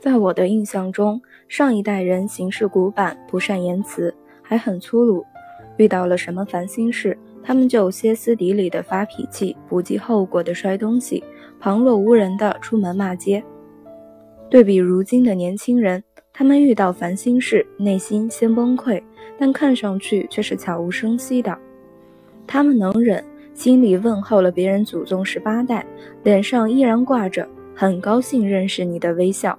在我的印象中，上一代人行事古板，不善言辞，还很粗鲁。遇到了什么烦心事，他们就歇斯底里的发脾气，不计后果的摔东西，旁若无人的出门骂街。对比如今的年轻人，他们遇到烦心事，内心先崩溃，但看上去却是悄无声息的。他们能忍，心里问候了别人祖宗十八代，脸上依然挂着很高兴认识你的微笑。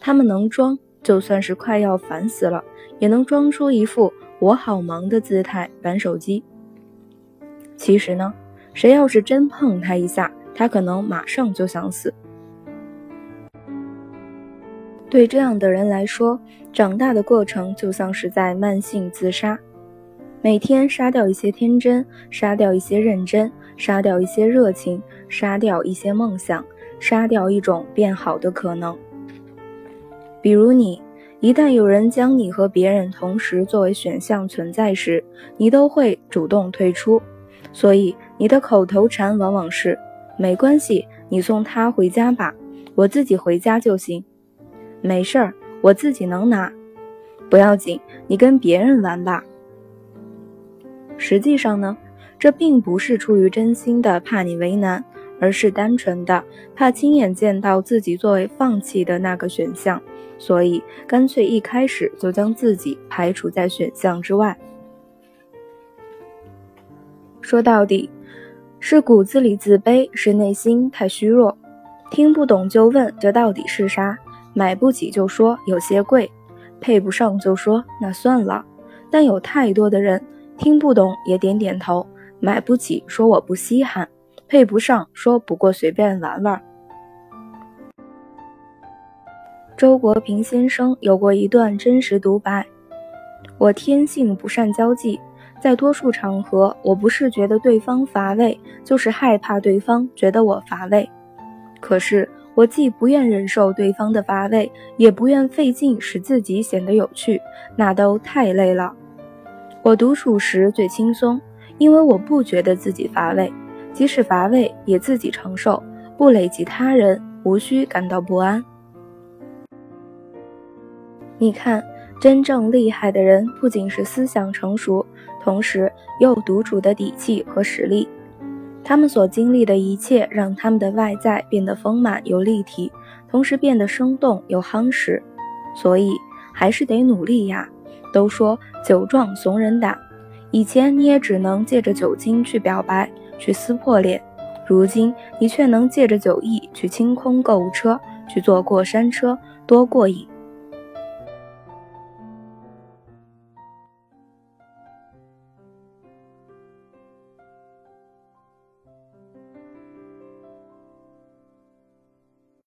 他们能装，就算是快要烦死了，也能装出一副我好忙的姿态玩手机。其实呢，谁要是真碰他一下，他可能马上就想死。对这样的人来说，长大的过程就像是在慢性自杀，每天杀掉一些天真，杀掉一些认真，杀掉一些热情，杀掉一些梦想，杀掉一种变好的可能。比如你，一旦有人将你和别人同时作为选项存在时，你都会主动退出。所以你的口头禅往往是“没关系，你送他回家吧，我自己回家就行”。没事儿，我自己能拿，不要紧，你跟别人玩吧。实际上呢，这并不是出于真心的怕你为难。而是单纯的怕亲眼见到自己作为放弃的那个选项，所以干脆一开始就将自己排除在选项之外。说到底，是骨子里自卑，是内心太虚弱。听不懂就问这到底是啥？买不起就说有些贵，配不上就说那算了。但有太多的人听不懂也点点头，买不起说我不稀罕。配不上，说不过随便玩玩。周国平先生有过一段真实独白：我天性不善交际，在多数场合，我不是觉得对方乏味，就是害怕对方觉得我乏味。可是我既不愿忍受对方的乏味，也不愿费劲使自己显得有趣，那都太累了。我独处时最轻松，因为我不觉得自己乏味。即使乏味，也自己承受，不累及他人，无需感到不安。你看，真正厉害的人，不仅是思想成熟，同时又独处的底气和实力。他们所经历的一切，让他们的外在变得丰满又立体，同时变得生动又夯实。所以，还是得努力呀。都说酒壮怂人胆，以前你也只能借着酒精去表白。去撕破脸，如今你却能借着酒意去清空购物车，去坐过山车，多过瘾。